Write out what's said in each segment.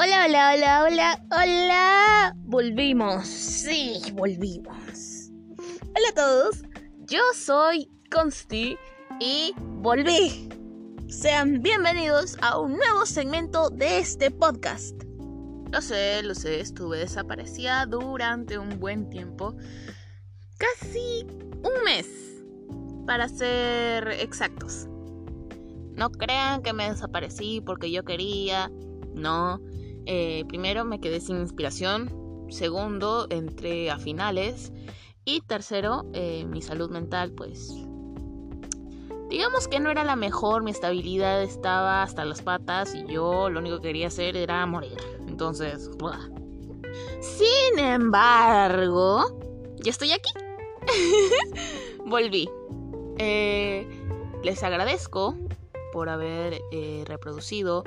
Hola, hola, hola, hola, hola. Volvimos. Sí, volvimos. Hola a todos. Yo soy Consti y volví. Sean bienvenidos a un nuevo segmento de este podcast. Lo sé, lo sé, estuve desaparecida durante un buen tiempo. Casi un mes, para ser exactos. No crean que me desaparecí porque yo quería. No. Eh, primero me quedé sin inspiración. Segundo, entré a finales. Y tercero, eh, mi salud mental, pues... Digamos que no era la mejor, mi estabilidad estaba hasta las patas y yo lo único que quería hacer era morir. Entonces, sin embargo, ya estoy aquí. Volví. Eh, les agradezco por haber eh, reproducido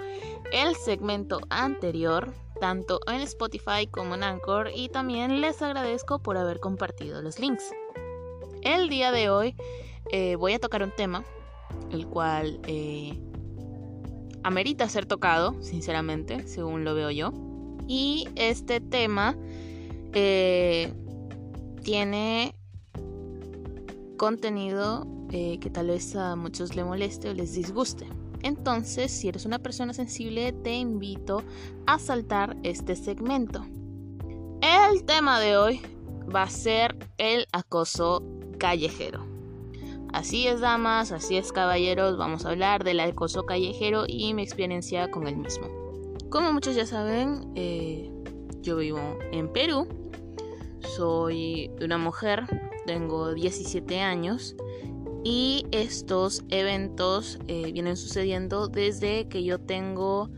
el segmento anterior, tanto en Spotify como en Anchor, y también les agradezco por haber compartido los links. El día de hoy eh, voy a tocar un tema, el cual eh, amerita ser tocado, sinceramente, según lo veo yo. Y este tema tiene contenido eh, que tal vez a muchos les moleste o les disguste. Entonces, si eres una persona sensible, te invito a saltar este segmento. El tema de hoy va a ser el acoso callejero. Así es, damas, así es, caballeros, vamos a hablar del acoso callejero y mi experiencia con el mismo. Como muchos ya saben, eh, yo vivo en Perú, soy una mujer, tengo 17 años y estos eventos eh, vienen sucediendo desde que yo tengo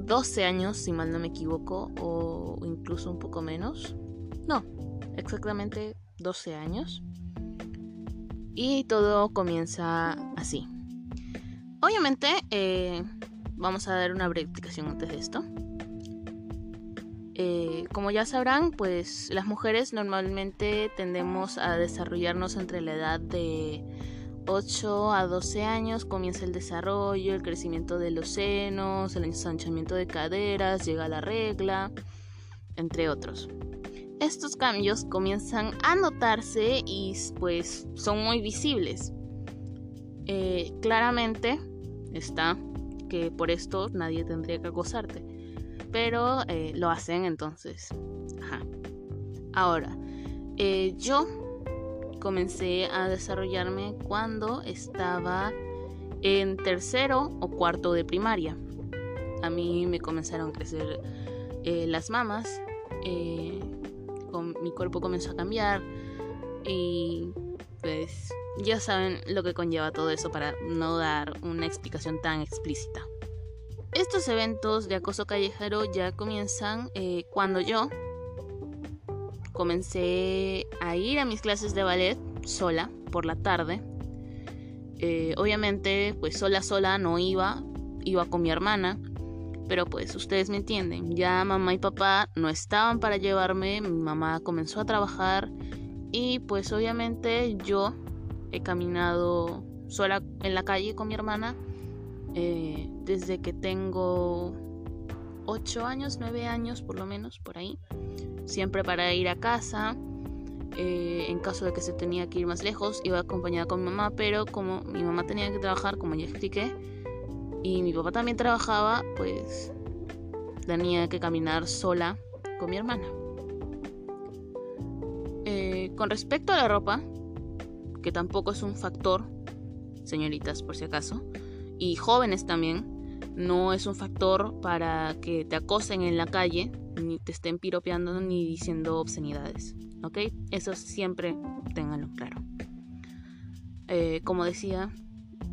12 años, si mal no me equivoco, o incluso un poco menos. No, exactamente 12 años. Y todo comienza así. Obviamente, eh, vamos a dar una breve explicación antes de esto. Eh, como ya sabrán, pues las mujeres normalmente tendemos a desarrollarnos entre la edad de 8 a 12 años, comienza el desarrollo, el crecimiento de los senos, el ensanchamiento de caderas, llega la regla, entre otros. Estos cambios comienzan a notarse y pues son muy visibles. Eh, claramente está que por esto nadie tendría que acosarte pero eh, lo hacen entonces. Ahora, eh, yo comencé a desarrollarme cuando estaba en tercero o cuarto de primaria. A mí me comenzaron a crecer eh, las mamas, mi cuerpo comenzó a cambiar y pues ya saben lo que conlleva todo eso para no dar una explicación tan explícita. Estos eventos de acoso callejero ya comienzan eh, cuando yo comencé a ir a mis clases de ballet sola por la tarde. Eh, obviamente, pues sola, sola no iba, iba con mi hermana. Pero pues ustedes me entienden, ya mamá y papá no estaban para llevarme, mi mamá comenzó a trabajar y pues obviamente yo he caminado sola en la calle con mi hermana eh, desde que tengo 8 años, 9 años por lo menos, por ahí. Siempre para ir a casa. Eh, en caso de que se tenía que ir más lejos, iba acompañada con mi mamá, pero como mi mamá tenía que trabajar, como ya expliqué, y mi papá también trabajaba, pues tenía que caminar sola con mi hermana. Eh, con respecto a la ropa, que tampoco es un factor, señoritas, por si acaso, y jóvenes también, no es un factor para que te acosen en la calle, ni te estén piropeando ni diciendo obscenidades. ¿Ok? Eso siempre ténganlo claro. Eh, como decía,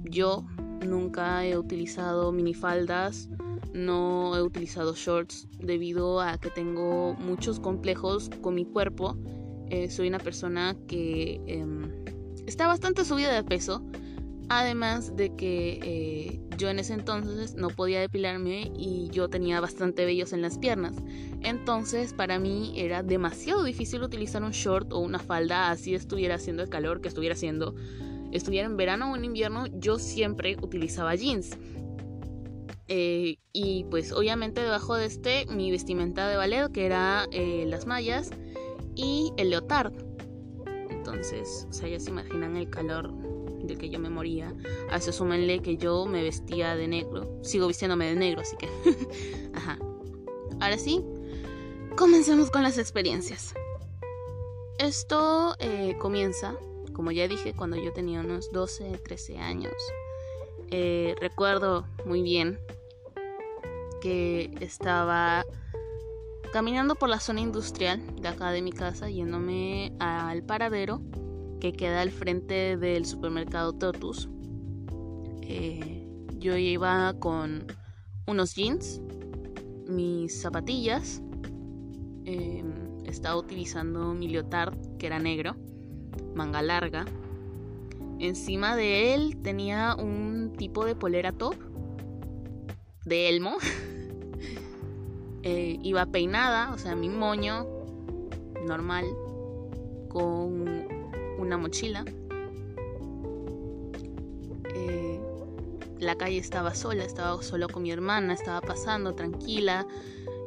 yo nunca he utilizado minifaldas, no he utilizado shorts debido a que tengo muchos complejos con mi cuerpo. Eh, soy una persona que em, está bastante subida de peso Además de que eh, yo en ese entonces no podía depilarme y yo tenía bastante vellos en las piernas. Entonces para mí era demasiado difícil utilizar un short o una falda así estuviera haciendo el calor que estuviera haciendo. Estuviera en verano o en invierno, yo siempre utilizaba jeans. Eh, y pues obviamente debajo de este mi vestimenta de ballet, que era eh, las mallas y el leotard. Entonces, o sea, ya se imaginan el calor que yo me moría. A eso que yo me vestía de negro. Sigo vistiéndome de negro, así que... Ajá. Ahora sí, comencemos con las experiencias. Esto eh, comienza, como ya dije, cuando yo tenía unos 12, 13 años. Eh, recuerdo muy bien que estaba caminando por la zona industrial de acá de mi casa, yéndome al paradero que queda al frente del supermercado Totus. Eh, yo iba con unos jeans, mis zapatillas, em, estaba utilizando mi leotard que era negro, manga larga. Encima de él tenía un tipo de polera top de elmo. Eh, iba peinada, o sea, mi moño normal, con una mochila. Eh, la calle estaba sola, estaba solo con mi hermana, estaba pasando tranquila,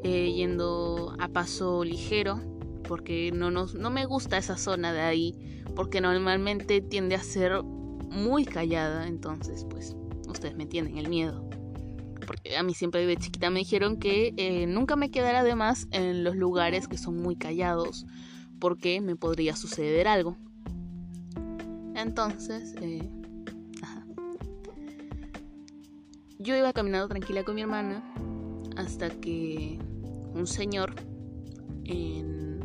eh, yendo a paso ligero, porque no, no me gusta esa zona de ahí, porque normalmente tiende a ser muy callada, entonces pues ustedes me entienden el miedo porque a mí siempre de chiquita me dijeron que eh, nunca me quedara de más en los lugares que son muy callados, porque me podría suceder algo. Entonces, eh, yo iba caminando tranquila con mi hermana hasta que un señor en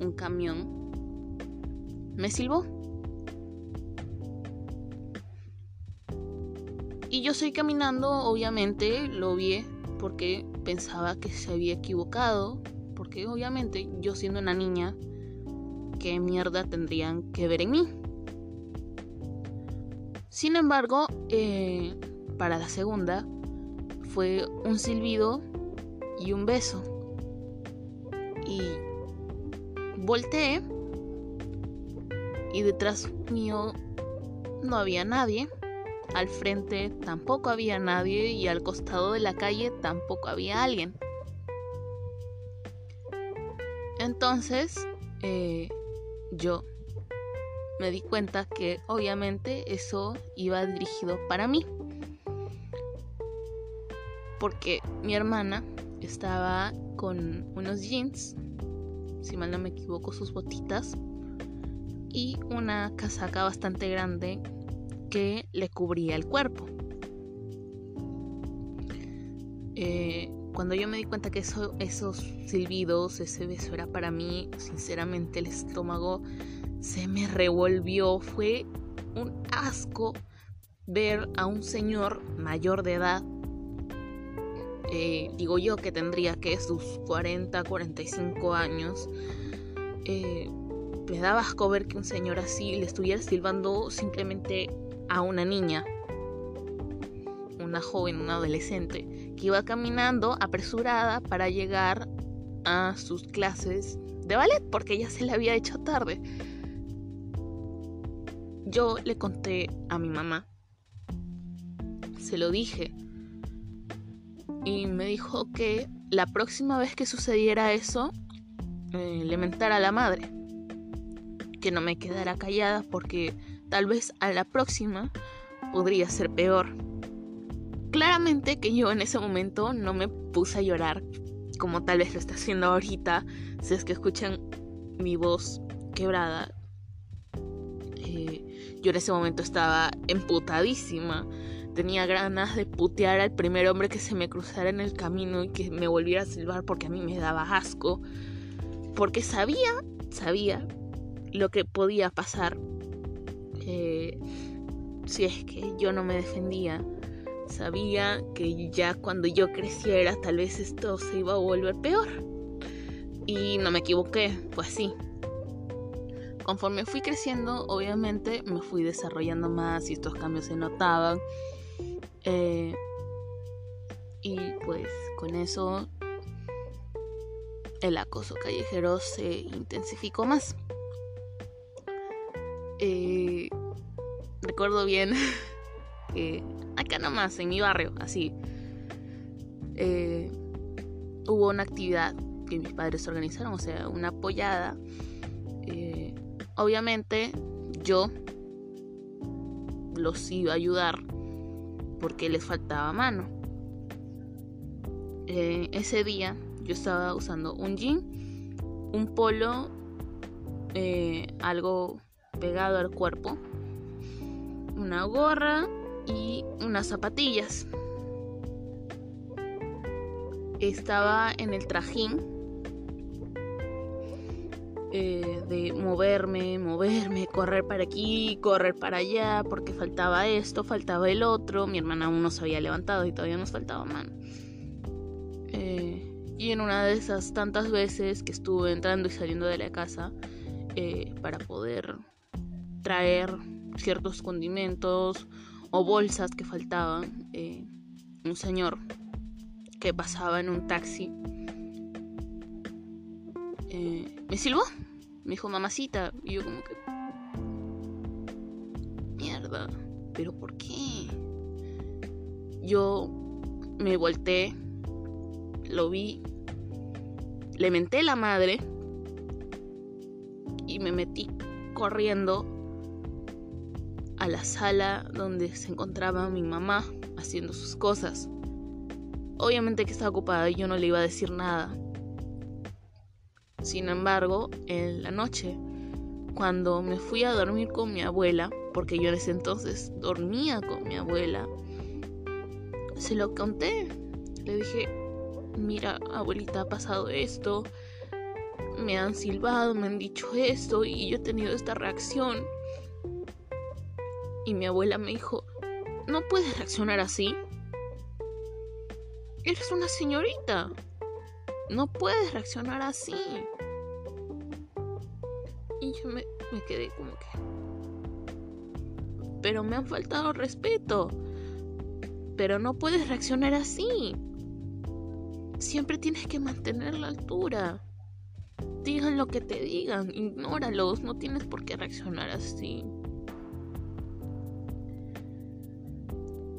un camión me silbó. Y yo seguí caminando, obviamente lo vi porque pensaba que se había equivocado, porque obviamente yo siendo una niña, ¿qué mierda tendrían que ver en mí? Sin embargo, eh, para la segunda fue un silbido y un beso. Y volteé y detrás mío no había nadie. Al frente tampoco había nadie y al costado de la calle tampoco había alguien. Entonces, eh, yo me di cuenta que obviamente eso iba dirigido para mí. Porque mi hermana estaba con unos jeans, si mal no me equivoco, sus botitas y una casaca bastante grande que le cubría el cuerpo. Eh, cuando yo me di cuenta que esos silbidos, ese beso era para mí, sinceramente el estómago se me revolvió. Fue un asco ver a un señor mayor de edad. Eh, digo yo que tendría que sus 40, 45 años. Eh, me daba asco ver que un señor así le estuviera silbando simplemente a una niña, una joven, una adolescente, que iba caminando apresurada para llegar a sus clases de ballet porque ya se le había hecho tarde. Yo le conté a mi mamá, se lo dije, y me dijo que la próxima vez que sucediera eso, eh, le mentara a la madre, que no me quedara callada porque Tal vez a la próxima podría ser peor. Claramente que yo en ese momento no me puse a llorar como tal vez lo está haciendo ahorita. Si es que escuchan mi voz quebrada. Eh, yo en ese momento estaba emputadísima. Tenía ganas de putear al primer hombre que se me cruzara en el camino y que me volviera a silbar porque a mí me daba asco. Porque sabía, sabía lo que podía pasar si es que yo no me defendía, sabía que ya cuando yo creciera tal vez esto se iba a volver peor. Y no me equivoqué, pues sí. Conforme fui creciendo, obviamente me fui desarrollando más y estos cambios se notaban. Eh, y pues con eso el acoso callejero se intensificó más. Eh, recuerdo bien que acá nomás, en mi barrio, así, eh, hubo una actividad que mis padres organizaron, o sea, una apoyada. Eh, obviamente yo los iba a ayudar porque les faltaba mano. Eh, ese día yo estaba usando un jean, un polo, algo pegado al cuerpo, una gorra y unas zapatillas estaba en el trajín eh, de moverme, moverme, correr para aquí, correr para allá, porque faltaba esto, faltaba el otro. Mi hermana aún no se había levantado y todavía nos faltaba mano. Eh, y en una de esas tantas veces que estuve entrando y saliendo de la casa eh, para poder traer ciertos condimentos o bolsas que faltaban, un señor que pasaba en un taxi. Eh, ¿Me silbó? Me dijo mamacita. Y yo como que... Mierda. ¿Pero por qué? Yo me volteé. Lo vi. Le menté la madre. Y me metí corriendo a la sala donde se encontraba mi mamá haciendo sus cosas. Obviamente que estaba ocupada y yo no le iba a decir nada. Sin embargo, en la noche, cuando me fui a dormir con mi abuela, porque yo en ese entonces dormía con mi abuela, se lo conté. Le dije, mira, abuelita, ha pasado esto, me han silbado, me han dicho esto y yo he tenido esta reacción. Y mi abuela me dijo, no puedes reaccionar así. Eres una señorita. No puedes reaccionar así. Y yo me, quedé como que... Pero me han faltado respeto. Pero no puedes reaccionar así. Siempre tienes que mantener la altura. Digan lo que te digan, ignóralos, no tienes por qué reaccionar así.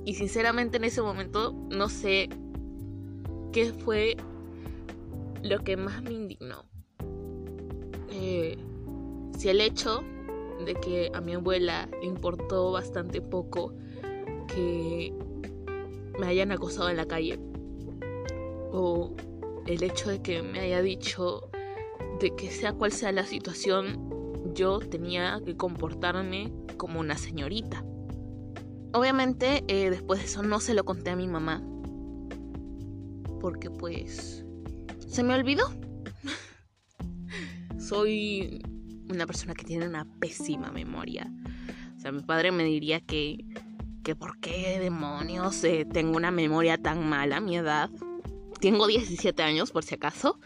Y sinceramente en ese momento no sé ¿Qué fue lo que más me indignó? Eh, si el hecho de que a mi abuela le importó bastante poco que me hayan acosado en la calle o el hecho de que me haya dicho de que sea cual sea la situación yo tenía que comportarme como una señorita obviamente eh, después de eso no se lo conté a mi mamá porque pues se me olvidó. Soy una persona que tiene una pésima memoria. O sea, mi padre me diría que, que por qué demonios eh, tengo una memoria tan mala a mi edad. Tengo 17 años, por si acaso.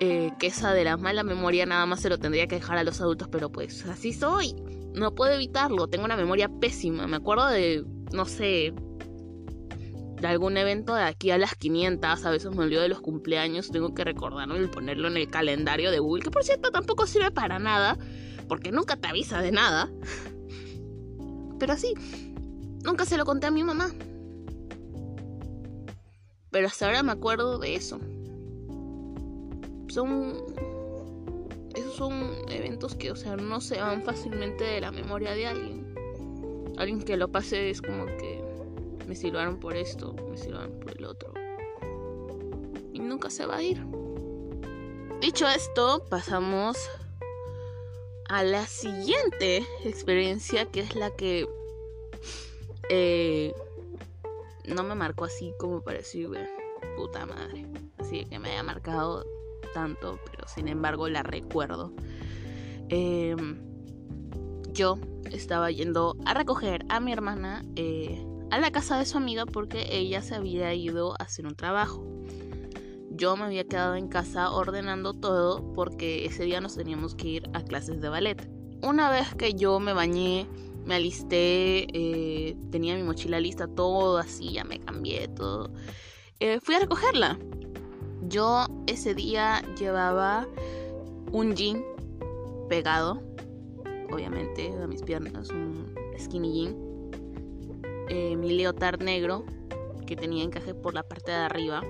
Eh, que esa de la mala memoria nada más se lo tendría que dejar a los adultos, pero pues así soy. No puedo evitarlo. Tengo una memoria pésima. Me acuerdo de, no sé, de algún evento de aquí a las 500, a veces me olvido de los cumpleaños, tengo que recordarlo y ponerlo en el calendario de Google, que por cierto tampoco sirve para nada, porque nunca te avisa de nada. Pero así, nunca se lo conté a mi mamá. Pero hasta ahora me acuerdo de eso. Son... Esos son eventos que, o sea, no se van fácilmente de la memoria de alguien. Alguien que lo pase es como que me silbaron por esto, me silbaron por el otro. Y nunca se va a ir. Dicho esto, pasamos a la siguiente experiencia, que es la que eh, no me marcó así como para decir, puta madre. Así que me haya marcado tanto, pero sin embargo la recuerdo. Em, yo estaba yendo a recoger a mi hermana eh, a la casa de su amiga porque ella se había ido a hacer un trabajo. Yo me había quedado en casa ordenando todo porque ese día nos teníamos que ir a clases de ballet. Una vez que yo me bañé, me alisté, eh, tenía mi mochila lista, todo así, ya me cambié, todo. Eh, fui a recogerla. Yo ese día llevaba un jean pegado, obviamente, a mis piernas, un skinny jean eh, mi leotard negro, que tenía encaje por la parte de arriba,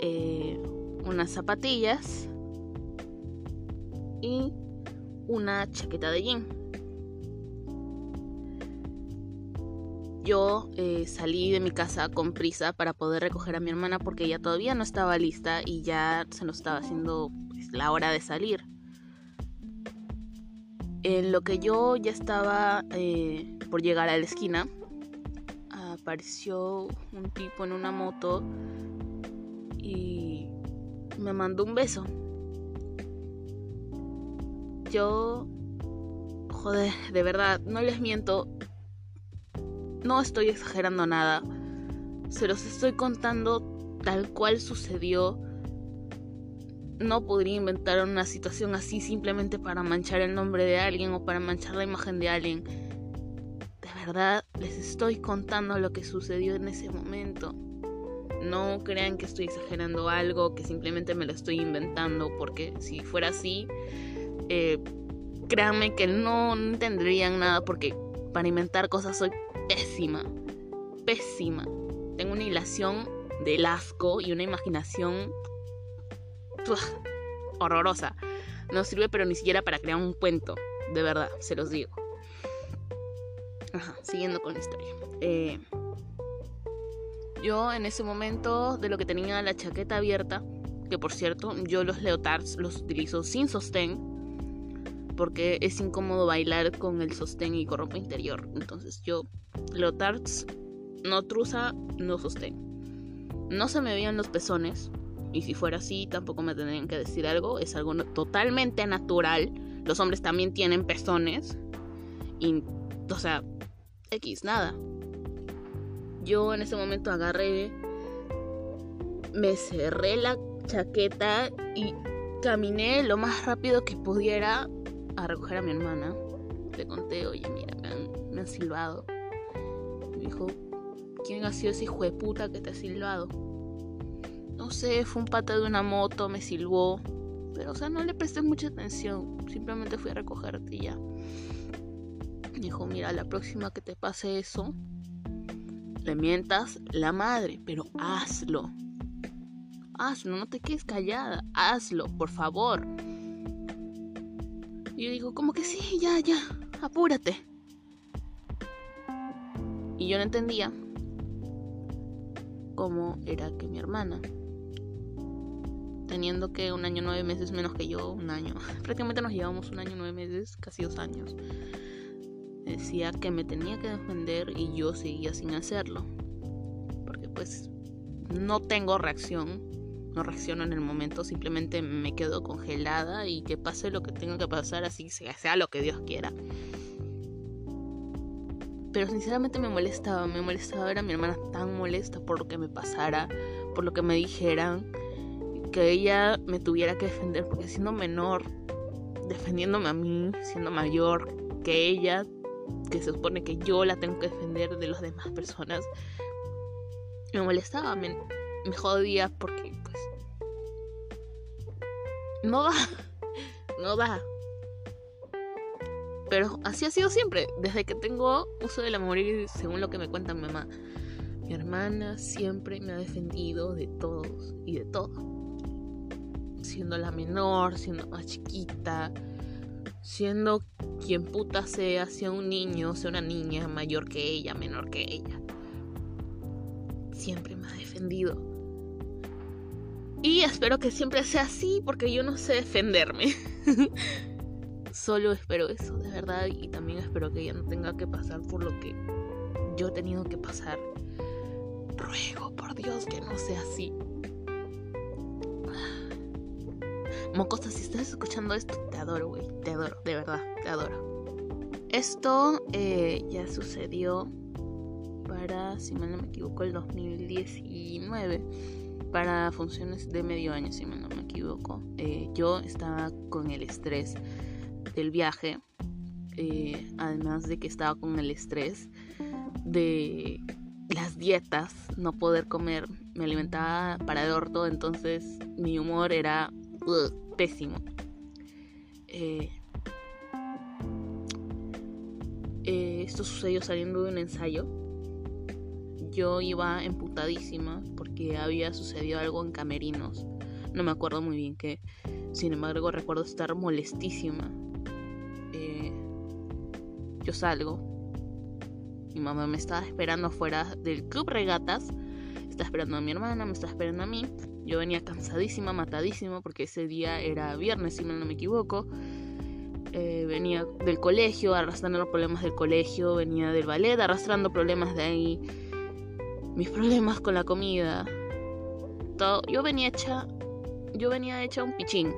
eh, unas zapatillas y una chaqueta de jean. Yo eh, salí de mi casa con prisa para poder recoger a mi hermana porque ella todavía no estaba lista y ya se nos estaba haciendo pues, la hora de salir. En lo que yo ya estaba eh, por llegar a la esquina, apareció un tipo en una moto y me mandó un beso. Yo, joder, de verdad, no les miento, no estoy exagerando nada, se los estoy contando tal cual sucedió. No podría inventar una situación así simplemente para manchar el nombre de alguien o para manchar la imagen de alguien. De verdad, les estoy contando lo que sucedió en ese momento. No crean que estoy exagerando algo, que simplemente me lo estoy inventando, porque si fuera así, eh, créanme que no entenderían nada, porque para inventar cosas soy pésima, pésima. Tengo una hilación del asco y una imaginación horrorosa. No sirve pero ni siquiera para crear un cuento, de verdad, se los digo. Ajá, siguiendo con la historia. Eh, yo en ese momento de lo que tenía la chaqueta abierta, que por cierto yo los leotards los utilizo sin sostén, porque es incómodo bailar con el sostén y con ropa interior. Entonces yo leotards no truza, no sostén. No se me veían los pezones, y si fuera así tampoco me tendrían que decir algo, es algo totalmente natural. Los hombres también tienen pezones. Y, o sea, X, nada. Yo en ese momento agarré, me cerré la chaqueta y caminé lo más rápido que pudiera a recoger a mi hermana. Le conté, oye, mira, me han, silbado. Dijo, ¿quién ha sido ese hijo de puta que te ha silbado? No sé, fue un pata de una moto, me silbó. Pero, o sea, no le presté mucha atención. Simplemente fui a recogerte y ya. Dijo, mira, la próxima que te pase eso, le mientas la madre, pero hazlo. Hazlo, no te quedes callada, hazlo, por favor. Y yo digo, como que sí, ya, ya, apúrate. Y yo no entendía cómo era que mi hermana, teniendo que un año nueve meses menos que yo, un año, prácticamente nos llevamos un año nueve meses, casi dos años decía que me tenía que defender y yo seguía sin hacerlo. Porque pues no tengo reacción, no reacciono en el momento, simplemente me quedo congelada y que pase lo que tenga que pasar, así sea lo que Dios quiera. Pero sinceramente me molestaba, me molestaba ver a mi hermana tan molesta por lo que me pasara, por lo que me dijeran, que ella me tuviera que defender, porque siendo menor, defendiéndome a mí, siendo mayor que ella, que se supone que yo la tengo que defender de las demás personas, me molestaba, me, jodía porque pues no da, no da. Pero así ha sido siempre, desde que tengo uso de la memoria según lo que me cuenta mi mamá. Mi hermana siempre me ha defendido de todos y de todo. Siendo la menor, siendo más chiquita, siendo quien puta sea, sea un niño, sea una niña mayor que ella, menor que ella. Siempre me ha defendido. Y espero que siempre sea así porque yo no sé defenderme. Solo espero eso, de verdad. Y también espero que ella no tenga que pasar por lo que yo he tenido que pasar. Ruego por Dios que no sea así. Mocosa, si estás escuchando esto, te adoro, güey. Te adoro, de verdad, te adoro. Esto eh, ya sucedió para, si mal no me equivoco, el 2019. Para funciones de medio año, si mal no me equivoco. Eh, yo estaba con el estrés del viaje. Eh, además de que estaba con el estrés de las dietas, no poder comer, me alimentaba para el orto, entonces mi humor era pésimo. Eh, eh, esto sucedió saliendo de un ensayo. yo iba emputadísima porque había sucedido algo en camerinos. No me acuerdo muy bien qué. Sin embargo, recuerdo estar molestísima. Eh, yo salgo. Mi mamá me estaba esperando afuera del club regatas. Está esperando a mi hermana, me está esperando a mí. Yo venía cansadísima, matadísima, porque ese día era viernes, si no me equivoco. Eh, venía del colegio, arrastrando los problemas del colegio, venía del ballet, arrastrando problemas de ahí, mis problemas con la comida. Todo. Yo venía hecha, yo venía hecha un pichín.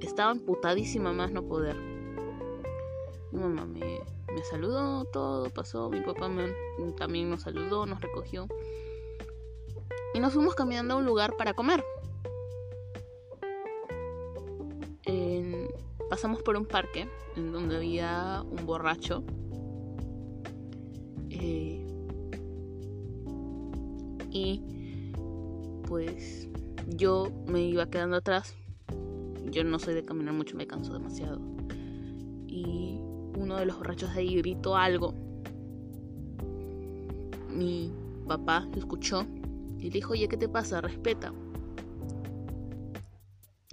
Estaba emputadísima más no poder. Mi mamá me, me saludó, todo pasó, mi papá también nos saludó, nos recogió. Y nos fuimos caminando a un lugar para comer. pasamos por un parque en donde había un borracho. Eh, y pues yo me iba quedando atrás. Yo no soy de caminar mucho, me canso demasiado. Y uno de los borrachos de ahí gritó algo. Mi papá lo escuchó y le dijo, oye, ¿qué te pasa? Respeta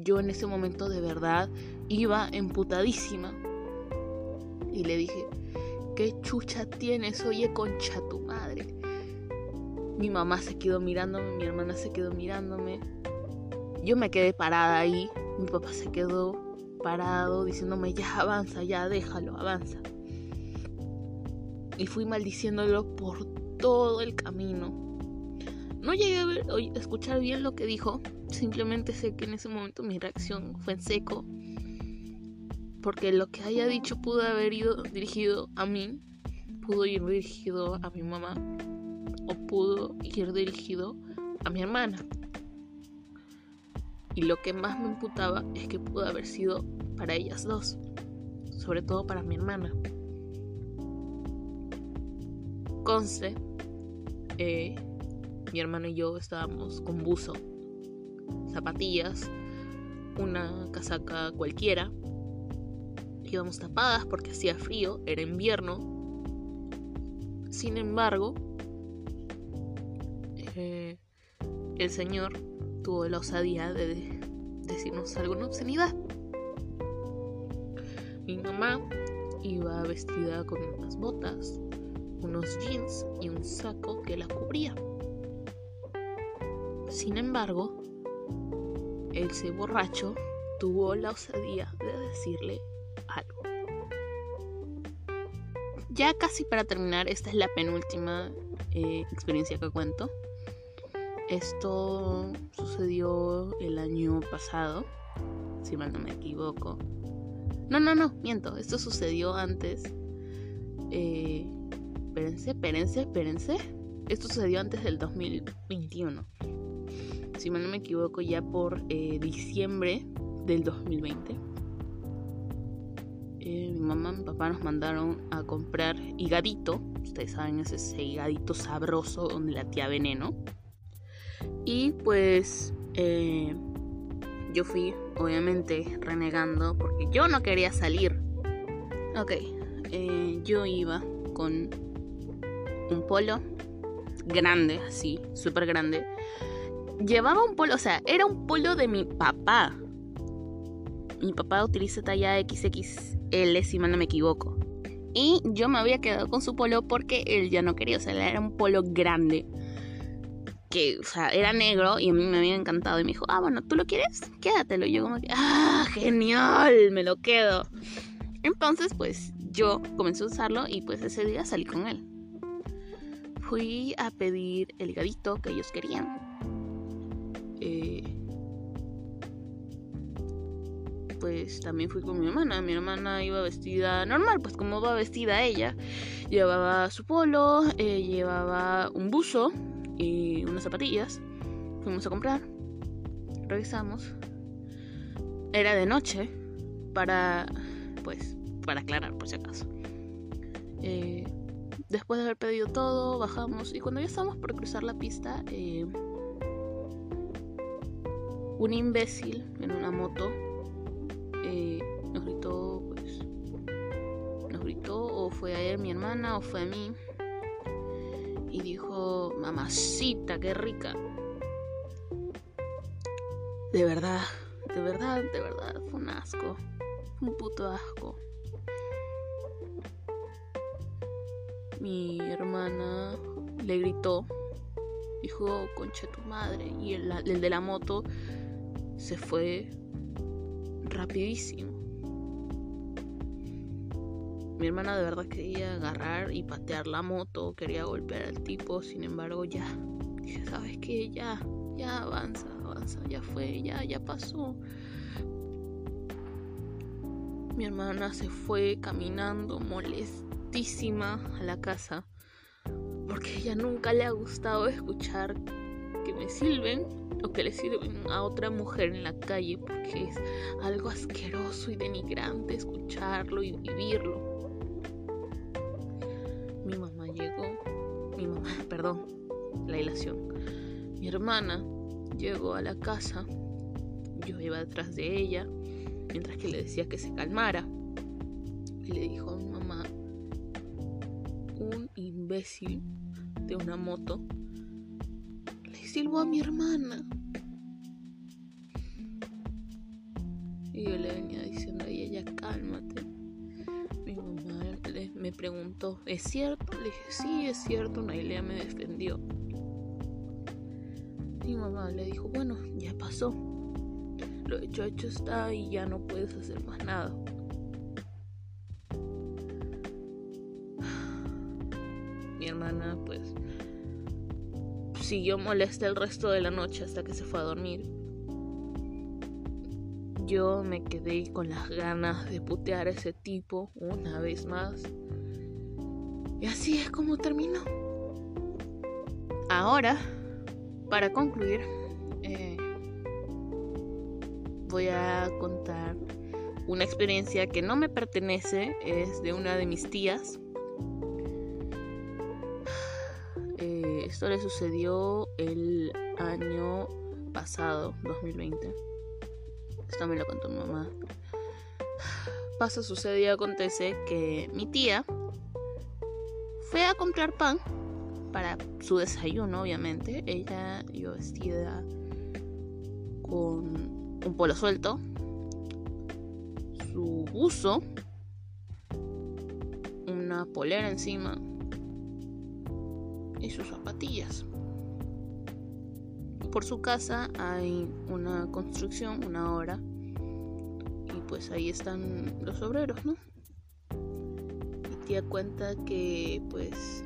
yo en ese momento de verdad iba emputadísima. Y le dije, ¿qué chucha tienes? Oye, concha tu madre. Mi mamá se quedó mirándome, mi hermana se quedó mirándome. Yo me quedé parada ahí. Mi papá se quedó parado diciéndome, ya avanza, ya déjalo, avanza. Y fui maldiciéndolo por todo el camino. No llegué a, a escuchar bien lo que dijo, simplemente sé que en ese momento mi reacción fue en seco, porque lo que haya dicho pudo haber ido dirigido a mí, pudo ir dirigido a mi mamá, o pudo ir dirigido a mi hermana. Y lo que más me imputaba es que pudo haber sido para ellas dos, sobre todo para mi hermana. Conste, eh, mi hermano y yo estábamos con buzo, zapatillas, una casaca cualquiera. Íbamos tapadas porque hacía frío, era invierno. Sin embargo, eh, el señor tuvo la osadía de decirnos alguna obscenidad. Mi mamá iba vestida con unas botas, unos jeans y un saco que la cubría. Sin embargo, ese borracho tuvo la osadía de decirle algo. Ya casi para terminar, esta es la penúltima eh, experiencia que cuento. Esto sucedió el año pasado, si mal no me equivoco. No, no, no, miento, esto sucedió antes. Eh, espérense, espérense, espérense. Esto sucedió antes del 2021 si no me equivoco, ya por eh, diciembre del 2020. Eh, mi mamá y mi papá nos mandaron a comprar higadito. Ustedes saben, es ese higadito sabroso donde la tía veneno. Y pues eh, yo fui, obviamente, renegando porque yo no quería salir. Ok, yo iba con un polo grande, así, súper grande llevaba un polo, o sea, era un polo de mi papá. Mi papá utiliza talla XXL, si mal no me equivoco. Y yo me había quedado con su polo porque él ya no quería, o sea, era un polo grande. Que, o sea, era negro y a mí me había encantado. Y me dijo, ah, bueno, ¿tú lo quieres? Quédatelo. Y yo como que, ah, genial, me lo quedo. Entonces, pues yo comencé a usarlo y pues ese día salí con él. Fui a pedir el gadito que ellos querían eh, pues también fui con mi hermana. Mi hermana iba vestida normal, pues como va vestida ella. Llevaba su polo, eh, llevaba un buzo y unas zapatillas. Fuimos a comprar. Regresamos. Era de noche para, pues, para aclarar por si acaso. Eh, después de haber pedido todo, bajamos y cuando ya estábamos por cruzar la pista, un imbécil en una moto eh, nos gritó, pues, nos gritó, o fue a él mi hermana, o fue a mí, y dijo, mamacita, qué rica. De verdad, de verdad, de verdad, fue un asco. Un puto asco. Mi hermana le gritó, dijo, concha tu madre. Y el, el de la moto se fue rapidísimo. Mi hermana de verdad quería agarrar y patear la moto, quería golpear al tipo, sin embargo ya. Dije, ¿sabes qué? Ya, ya avanza, avanza, ya fue, ya, ya pasó. Mi hermana se fue caminando molestísima a la casa porque ella nunca le ha gustado escuchar que me silben o que le sirven a otra mujer en la calle porque es algo asqueroso y denigrante escucharlo y vivirlo. La ilación. Mi hermana llegó a la casa, yo iba detrás de ella, mientras que le decía que se calmara. Y le dijo a mi mamá, un imbécil de una moto le silbó a mi hermana. Preguntó, ¿es cierto? Le dije, sí, es cierto. Nailea me defendió. Mi mamá le dijo, bueno, ya pasó. Lo hecho, hecho está y ya no puedes hacer más nada. Mi hermana pues siguió molesta el resto de la noche hasta que se fue a dormir. Yo me quedé con las ganas de putear a ese tipo una vez más. Y así es como terminó. Ahora, para concluir, eh, voy a contar una experiencia que no me pertenece, es de una de mis tías. Eh, esto le sucedió el año pasado, 2020. Esto me lo contó mi mamá. Pasa, sucede y acontece que mi tía a comprar pan para su desayuno, obviamente. Ella iba vestida con un polo suelto, su buzo, una polera encima y sus zapatillas. Por su casa hay una construcción, una obra, y pues ahí están los obreros, ¿no? Tía cuenta que pues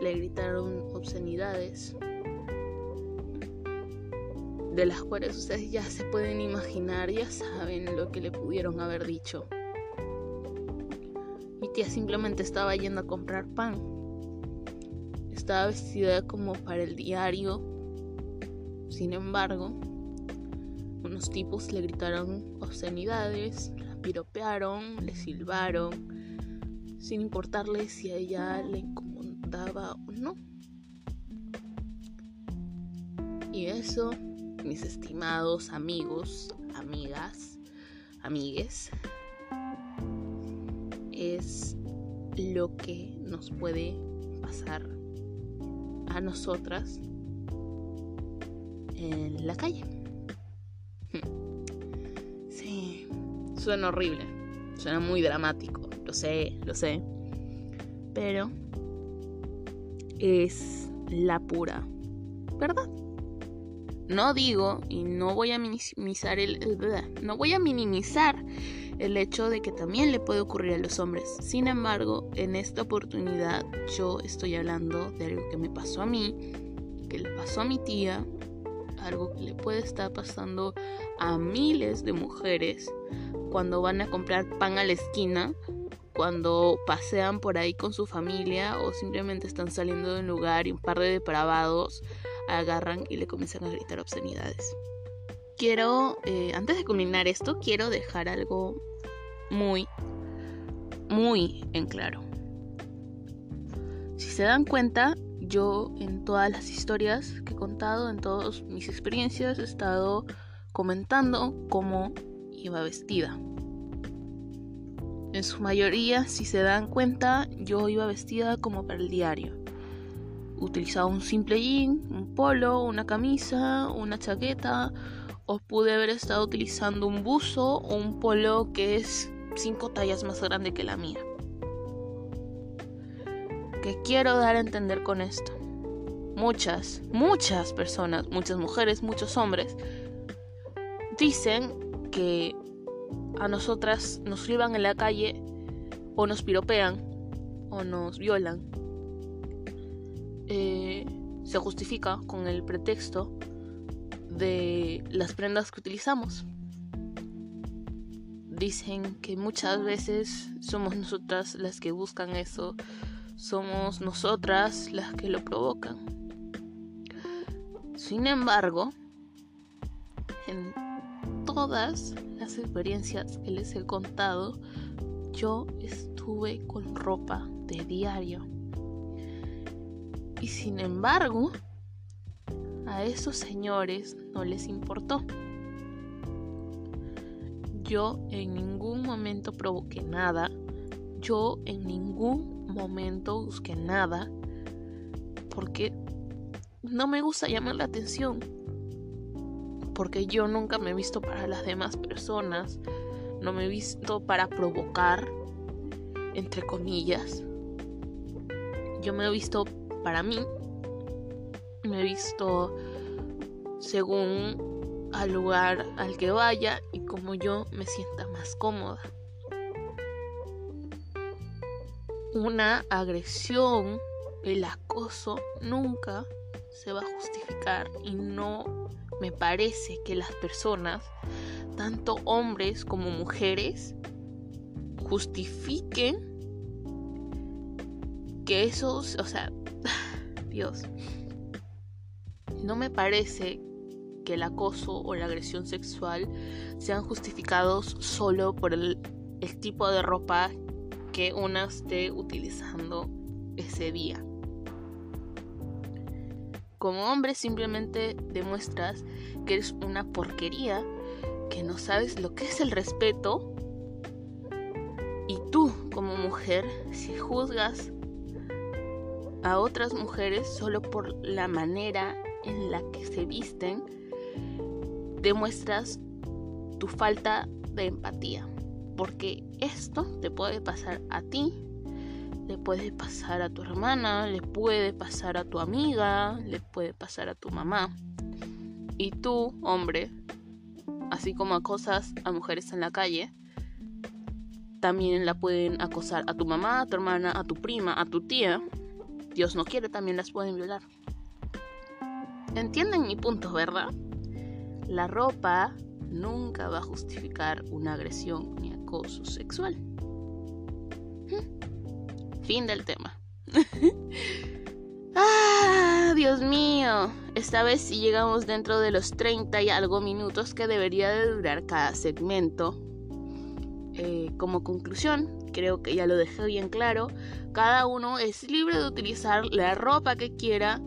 le gritaron obscenidades de las cuales ustedes ya se pueden imaginar, ya saben lo que le pudieron haber dicho. Mi tía simplemente estaba yendo a comprar pan. Estaba vestida como para el diario. Sin embargo, unos tipos le gritaron obscenidades, piropearon, le silbaron, sin importarle si a ella le incomodaba o no. Y eso mis estimados amigos, amigas, amigues, es lo que nos puede pasar a nosotras en la calle. Suena horrible, suena muy dramático, lo sé, lo sé, pero es la pura verdad. No digo y no voy a minimizar el, no voy a minimizar el hecho de que también le puede ocurrir a los hombres. Sin embargo, en esta oportunidad yo estoy hablando de algo que me pasó a mí, que le pasó a mi tía, algo que le puede estar pasando a miles de mujeres cuando van a comprar pan a la esquina, cuando pasean por ahí con su familia o simplemente están saliendo de un lugar y un par de depravados agarran y le comienzan a gritar obscenidades. Quiero, eh, antes de culminar esto, quiero dejar algo muy, muy en claro. Si se dan cuenta, yo en todas las historias que he contado, en todas mis experiencias, he estado comentando cómo iba vestida. En su mayoría, si se dan cuenta, yo iba vestida como para el diario utilizado un simple jean, un polo, una camisa, una chaqueta, o pude haber estado utilizando un buzo o un polo que es cinco tallas más grande que la mía. ¿Qué quiero dar a entender con esto? Muchas, muchas personas, muchas mujeres, muchos hombres, dicen que a nosotras nos llevan en la calle o nos piropean o nos violan. Eh, se justifica con el pretexto de las prendas que utilizamos. Dicen que muchas veces somos nosotras las que buscan eso, somos nosotras las que lo provocan. Sin embargo, en todas las experiencias que les he contado, yo estuve con ropa de diario. Y sin embargo, a esos señores no les importó. Yo en ningún momento provoqué nada. Yo en ningún momento busqué nada. Porque no me gusta llamar la atención. Porque yo nunca me he visto para las demás personas. No me he visto para provocar. Entre comillas. Yo me he visto para mí. Me he visto según al lugar al que vaya y como yo me sienta más cómoda. Una agresión, el acoso nunca se va a justificar y no me parece que las personas, tanto hombres como mujeres, justifiquen que esos, o sea, Dios, no me parece que el acoso o la agresión sexual sean justificados solo por el, tipo de ropa que una esté utilizando ese día. Como hombre simplemente demuestras que eres una porquería, que no sabes lo que es el respeto. Y tú como mujer, si juzgas a otras mujeres solo por la manera en la que se visten, demuestras tu falta de empatía. Porque esto te puede pasar a ti, le puede pasar a tu hermana, le puede pasar a tu amiga, le puede pasar a tu mamá. Y tú, hombre, así como acosas a mujeres en la calle, también la pueden acosar a tu mamá, a tu hermana, a tu prima, a tu tía. Dios no quiere, también las pueden violar. ¿Entienden mi punto, verdad? La ropa nunca va a justificar una agresión ni acoso sexual. Fin del tema. ah, Dios mío. Esta vez sí llegamos dentro de los 30 y algo minutos que debería de durar cada segmento. Eh, como conclusión, creo que ya lo dejé bien claro, cada uno es libre de utilizar la ropa que quiera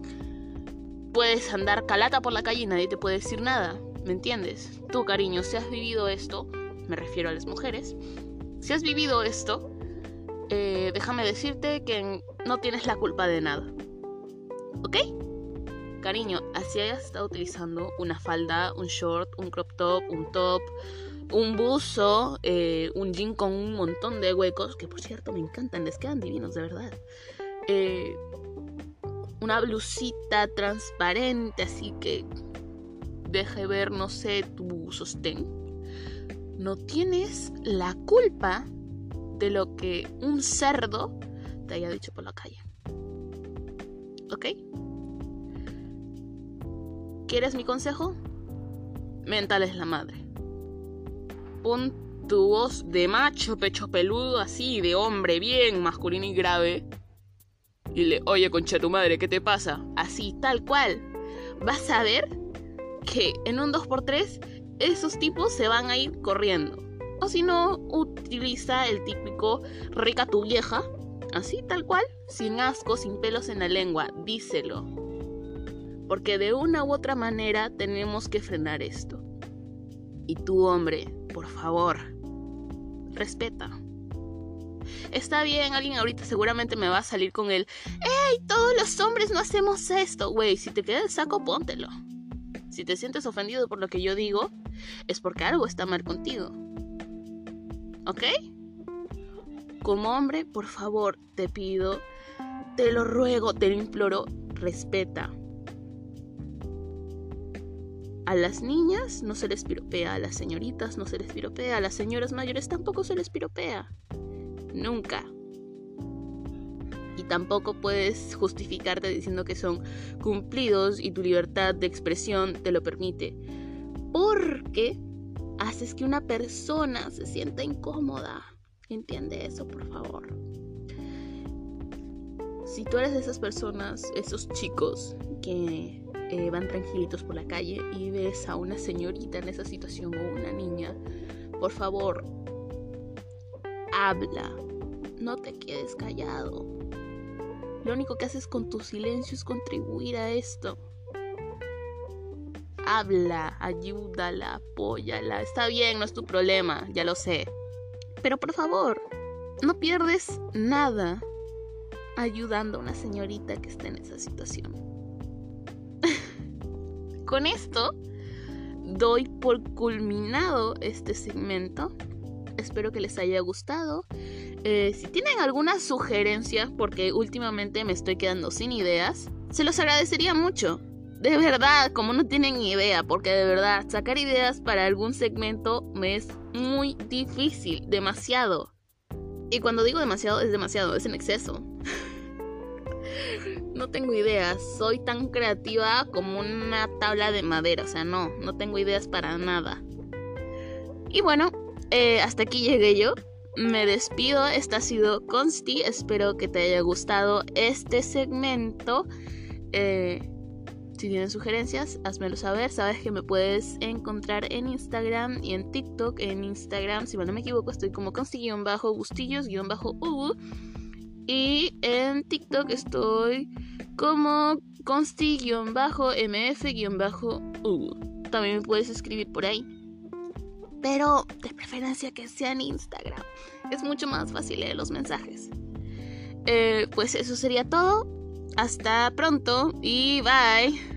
puedes andar calata por la calle y nadie te puede decir nada. ¿Me entiendes? Tú, cariño, si has vivido esto, me refiero a las mujeres, si has vivido esto, eh, déjame decirte que no tienes la culpa de nada. ¿Ok? Cariño, así hayas estado utilizando una falda, un short, un crop top, un top, un buzo, eh, un jean con un montón de huecos, que por cierto me encantan, les quedan divinos, de verdad. Eh, una blusita transparente, así que deje ver, no sé, tu sostén. No tienes la culpa de lo que un cerdo te haya dicho por la calle. ¿Ok? ¿Quieres mi consejo? Mental es la madre. Pon tu voz de macho, pecho peludo, así, de hombre bien masculino y grave y le, oye, concha tu madre, ¿qué te pasa? Así, tal cual. Vas a ver que en un 2x3 esos tipos se van a ir corriendo. O si no, utiliza el típico rica tu vieja. Así, tal cual. Sin asco, sin pelos en la lengua. Díselo. Porque de una u otra manera tenemos que frenar esto. Y tú, hombre, por favor, respeta. Está bien, alguien ahorita seguramente me va a salir con el, ¡Ey! Todos los hombres no hacemos esto. Güey, si te queda el saco, póntelo. Si te sientes ofendido por lo que yo digo, es porque algo está mal contigo. ¿Ok? Como hombre, por favor, te pido, te lo ruego, te lo imploro, respeta. A las niñas no se les piropea, a las señoritas no se les piropea, a las señoras mayores tampoco se les piropea. Nunca. Y tampoco puedes justificarte diciendo que son cumplidos y tu libertad de expresión te lo permite. Porque haces que una persona se sienta incómoda. Entiende eso, por favor. Si tú eres de esas personas, esos chicos que eh, van tranquilitos por la calle y ves a una señorita en esa situación o una niña, por favor, habla, no te quedes callado. Lo único que haces con tu silencio es contribuir a esto. Habla, ayúdala, apóyala. Está bien, no es tu problema, ya lo sé. Pero por favor, no pierdes nada ayudando a una señorita que está en esa situación. Con esto doy por culminado este segmento. Espero que les haya gustado. Eh, si tienen alguna sugerencia, porque últimamente me estoy quedando sin ideas, se los agradecería mucho. De verdad, como no tienen idea, porque de verdad, sacar ideas para algún segmento me es muy difícil, demasiado. Y cuando digo demasiado, es demasiado, es en exceso. no tengo ideas. Soy tan creativa como una tabla de madera. O sea, no, no tengo ideas para nada. Y bueno, eh, hasta aquí llegué yo. Me despido. Esta ha sido Consti. Espero que te haya gustado este segmento. Eh, si tienes sugerencias, házmelo saber. Sabes que me puedes encontrar en Instagram y en TikTok. En Instagram, si no me equivoco, estoy como consti-gustillos-u. Y en TikTok estoy como consti-mf-u. También me puedes escribir por ahí. Pero de preferencia que sea en Instagram. Es mucho más fácil leer los mensajes. Eh, pues eso sería todo. Hasta pronto y bye.